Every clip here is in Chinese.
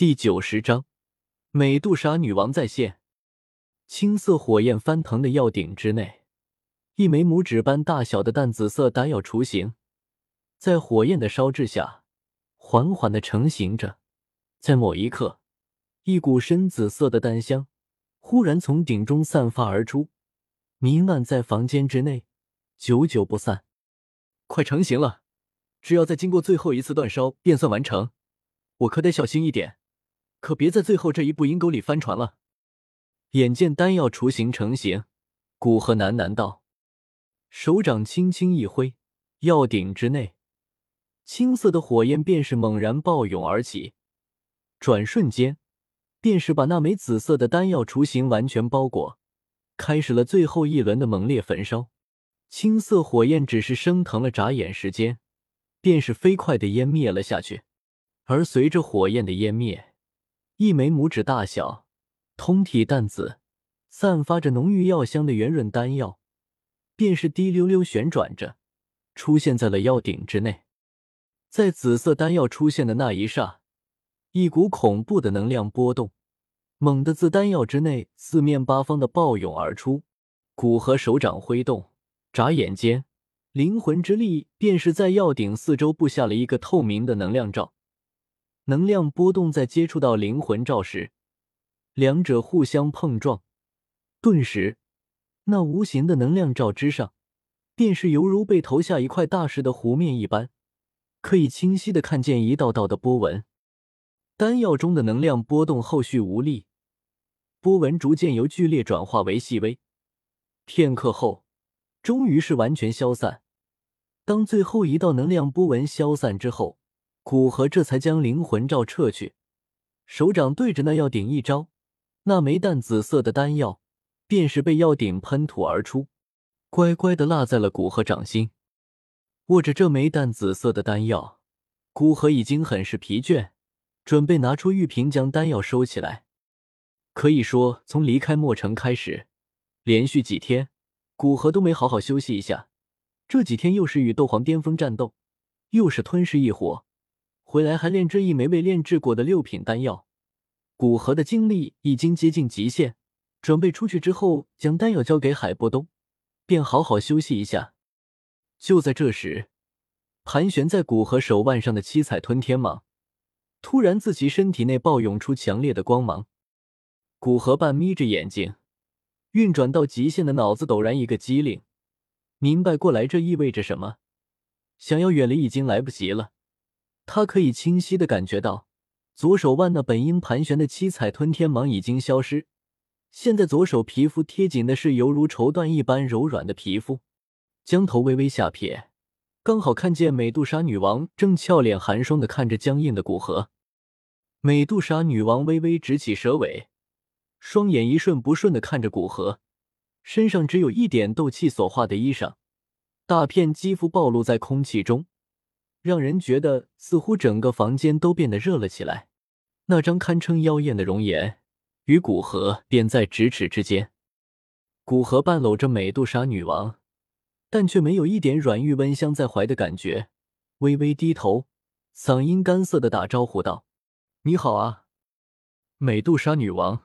第九十章，美杜莎女王再现。青色火焰翻腾的药鼎之内，一枚拇指般大小的淡紫色丹药雏形，在火焰的烧制下，缓缓的成型着。在某一刻，一股深紫色的丹香忽然从鼎中散发而出，弥漫在房间之内，久久不散。快成型了，只要再经过最后一次煅烧，便算完成。我可得小心一点。可别在最后这一步阴沟里翻船了。眼见丹药雏形成型，古河喃喃道：“手掌轻轻一挥，药鼎之内，青色的火焰便是猛然暴涌而起，转瞬间，便是把那枚紫色的丹药雏形完全包裹，开始了最后一轮的猛烈焚烧。青色火焰只是升腾了眨眼时间，便是飞快的湮灭了下去。而随着火焰的湮灭，一枚拇指大小、通体淡紫、散发着浓郁药香的圆润丹药，便是滴溜溜旋转着，出现在了药鼎之内。在紫色丹药出现的那一刹，一股恐怖的能量波动猛地自丹药之内四面八方的暴涌而出。古河手掌挥动，眨眼间，灵魂之力便是在药鼎四周布下了一个透明的能量罩。能量波动在接触到灵魂罩时，两者互相碰撞，顿时，那无形的能量罩之上，便是犹如被投下一块大石的湖面一般，可以清晰的看见一道道的波纹。丹药中的能量波动后续无力，波纹逐渐由剧烈转化为细微，片刻后，终于是完全消散。当最后一道能量波纹消散之后，古河这才将灵魂罩撤去，手掌对着那药鼎一招，那枚淡紫色的丹药便是被药鼎喷吐而出，乖乖的落在了古河掌心。握着这枚淡紫色的丹药，古河已经很是疲倦，准备拿出玉瓶将丹药收起来。可以说，从离开墨城开始，连续几天，古河都没好好休息一下。这几天又是与斗皇巅峰战斗，又是吞噬异火。回来还炼制一枚未炼制过的六品丹药，古河的精力已经接近极限，准备出去之后将丹药交给海波东，便好好休息一下。就在这时，盘旋在古河手腕上的七彩吞天蟒突然自其身体内爆涌出强烈的光芒，古河半眯着眼睛，运转到极限的脑子陡然一个机灵，明白过来这意味着什么，想要远离已经来不及了。他可以清晰的感觉到，左手腕那本应盘旋的七彩吞天蟒已经消失，现在左手皮肤贴紧的是犹如绸缎一般柔软的皮肤。将头微微下撇，刚好看见美杜莎女王正俏脸寒霜的看着僵硬的古河。美杜莎女王微微直起蛇尾，双眼一瞬不瞬的看着古河，身上只有一点斗气所化的衣裳，大片肌肤暴露在空气中。让人觉得似乎整个房间都变得热了起来。那张堪称妖艳的容颜与古河便在咫尺之间。古河半搂着美杜莎女王，但却没有一点软玉温香在怀的感觉，微微低头，嗓音干涩的打招呼道：“你好啊，美杜莎女王。”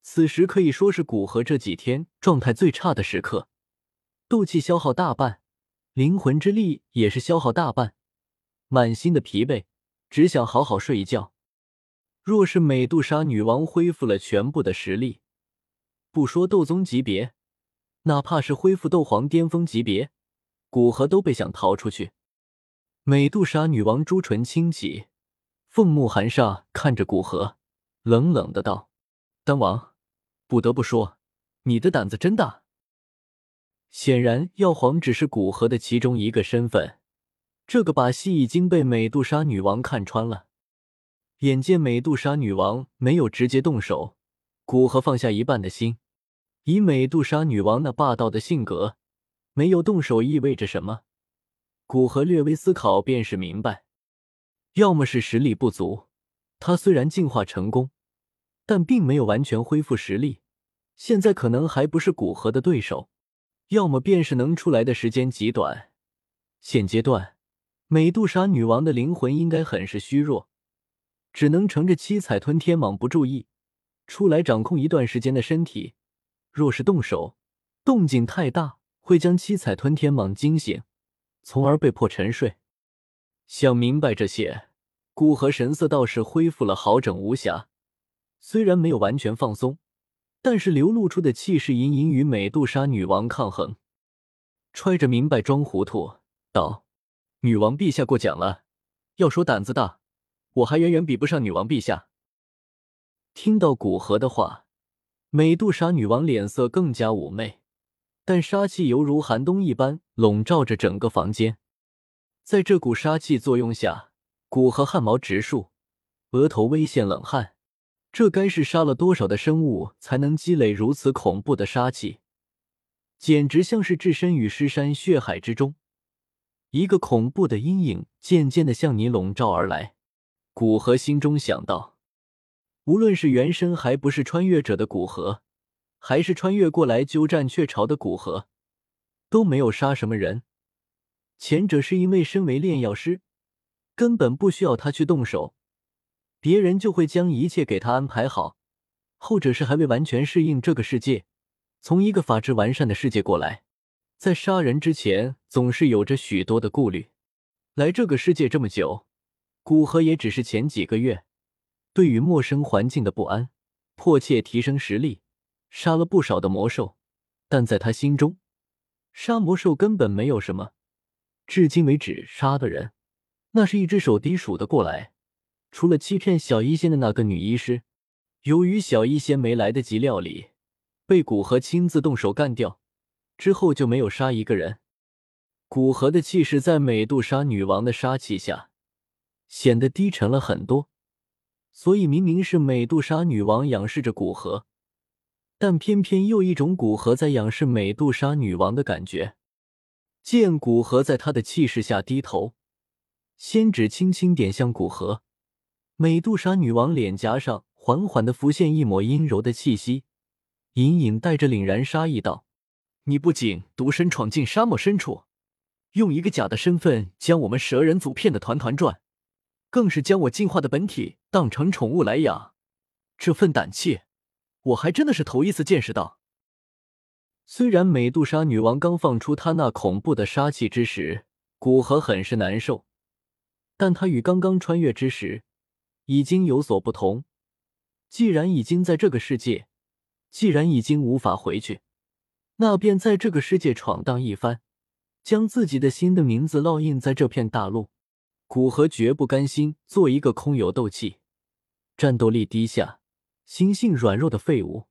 此时可以说是古河这几天状态最差的时刻，斗气消耗大半。灵魂之力也是消耗大半，满心的疲惫，只想好好睡一觉。若是美杜莎女王恢复了全部的实力，不说斗宗级别，哪怕是恢复斗皇巅峰级别，古河都被想逃出去。美杜莎女王朱唇轻启，凤目含煞看着古河，冷冷的道：“丹王，不得不说，你的胆子真大。”显然，药皇只是古河的其中一个身份，这个把戏已经被美杜莎女王看穿了。眼见美杜莎女王没有直接动手，古河放下一半的心。以美杜莎女王那霸道的性格，没有动手意味着什么？古河略微思考，便是明白，要么是实力不足。他虽然进化成功，但并没有完全恢复实力，现在可能还不是古河的对手。要么便是能出来的时间极短。现阶段，美杜莎女王的灵魂应该很是虚弱，只能乘着七彩吞天蟒不注意，出来掌控一段时间的身体。若是动手，动静太大，会将七彩吞天蟒惊醒，从而被迫沉睡。想明白这些，古河神色倒是恢复了好整无瑕，虽然没有完全放松，但是流露出的气势隐隐与美杜莎女王抗衡。揣着明白装糊涂，道：“女王陛下过奖了。要说胆子大。”我还远远比不上女王陛下。听到古河的话，美杜莎女王脸色更加妩媚，但杀气犹如寒冬一般笼罩着整个房间。在这股杀气作用下，古河汗毛直竖，额头微现冷汗。这该是杀了多少的生物才能积累如此恐怖的杀气？简直像是置身于尸山血海之中，一个恐怖的阴影渐渐的向你笼罩而来。古河心中想到，无论是原身还不是穿越者的古河，还是穿越过来鸠占鹊巢的古河，都没有杀什么人。前者是因为身为炼药师，根本不需要他去动手，别人就会将一切给他安排好；后者是还未完全适应这个世界，从一个法制完善的世界过来，在杀人之前总是有着许多的顾虑。来这个世界这么久。古河也只是前几个月，对于陌生环境的不安，迫切提升实力，杀了不少的魔兽。但在他心中，杀魔兽根本没有什么。至今为止，杀的人那是一只手低数得过来。除了欺骗小医仙的那个女医师，由于小医仙没来得及料理，被古河亲自动手干掉，之后就没有杀一个人。古河的气势在美杜莎女王的杀气下。显得低沉了很多，所以明明是美杜莎女王仰视着古河，但偏偏又一种古河在仰视美杜莎女王的感觉。见古河在他的气势下低头，仙指轻轻点向古河，美杜莎女王脸颊上缓缓的浮现一抹阴柔的气息，隐隐带着凛然杀意道：“你不仅独身闯进沙漠深处，用一个假的身份将我们蛇人族骗得团团转。”更是将我进化的本体当成宠物来养，这份胆气，我还真的是头一次见识到。虽然美杜莎女王刚放出她那恐怖的杀气之时，古河很是难受，但她与刚刚穿越之时已经有所不同。既然已经在这个世界，既然已经无法回去，那便在这个世界闯荡一番，将自己的新的名字烙印在这片大陆。古河绝不甘心做一个空有斗气、战斗力低下、心性软弱的废物。